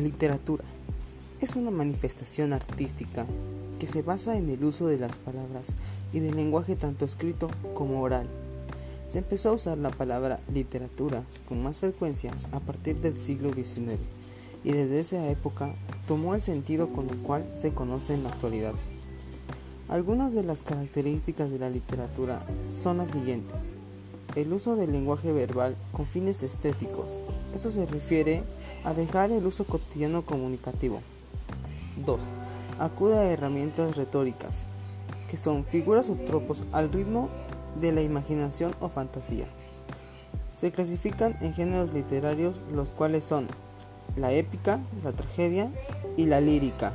Literatura es una manifestación artística que se basa en el uso de las palabras y del lenguaje tanto escrito como oral. Se empezó a usar la palabra literatura con más frecuencia a partir del siglo XIX y desde esa época tomó el sentido con el cual se conoce en la actualidad. Algunas de las características de la literatura son las siguientes. El uso del lenguaje verbal con fines estéticos. Esto se refiere a dejar el uso cotidiano comunicativo. 2. Acude a herramientas retóricas, que son figuras o tropos al ritmo de la imaginación o fantasía. Se clasifican en géneros literarios los cuales son la épica, la tragedia y la lírica.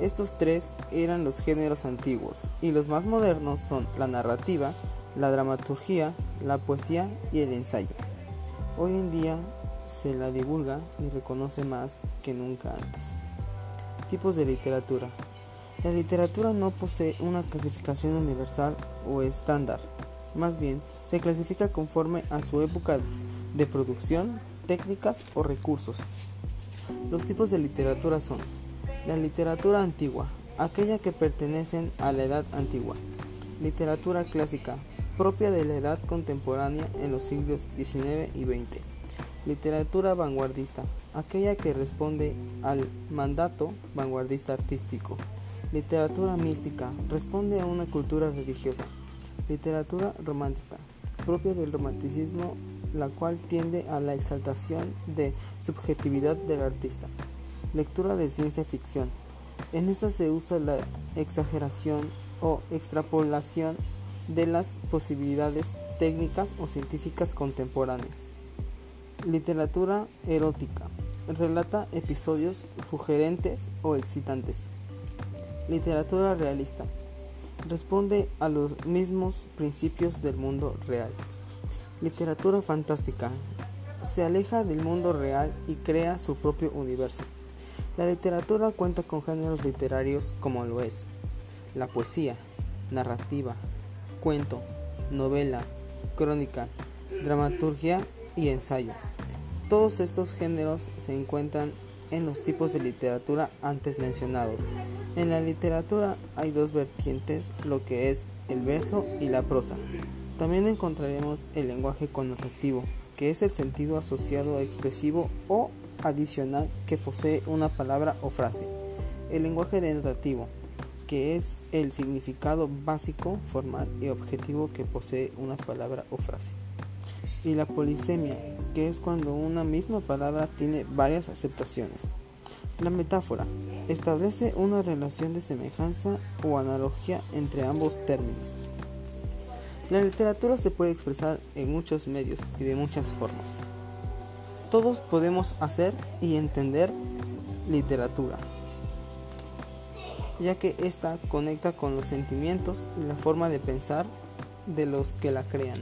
Estos tres eran los géneros antiguos y los más modernos son la narrativa, la dramaturgia, la poesía y el ensayo. Hoy en día se la divulga y reconoce más que nunca antes. Tipos de literatura. La literatura no posee una clasificación universal o estándar, más bien se clasifica conforme a su época de producción, técnicas o recursos. Los tipos de literatura son la literatura antigua, aquella que pertenecen a la edad antigua, literatura clásica, propia de la edad contemporánea en los siglos XIX y XX, literatura vanguardista, aquella que responde al mandato vanguardista artístico, literatura mística, responde a una cultura religiosa, literatura romántica, propia del romanticismo, la cual tiende a la exaltación de subjetividad del artista. Lectura de ciencia ficción. En esta se usa la exageración o extrapolación de las posibilidades técnicas o científicas contemporáneas. Literatura erótica. Relata episodios sugerentes o excitantes. Literatura realista. Responde a los mismos principios del mundo real. Literatura fantástica. Se aleja del mundo real y crea su propio universo. La literatura cuenta con géneros literarios como lo es la poesía, narrativa, cuento, novela, crónica, dramaturgia y ensayo. Todos estos géneros se encuentran en los tipos de literatura antes mencionados. En la literatura hay dos vertientes, lo que es el verso y la prosa. También encontraremos el lenguaje connotativo, que es el sentido asociado expresivo o adicional que posee una palabra o frase. El lenguaje denotativo, que es el significado básico, formal y objetivo que posee una palabra o frase. Y la polisemia, que es cuando una misma palabra tiene varias aceptaciones. La metáfora establece una relación de semejanza o analogía entre ambos términos. La literatura se puede expresar en muchos medios y de muchas formas. Todos podemos hacer y entender literatura, ya que ésta conecta con los sentimientos y la forma de pensar de los que la crean.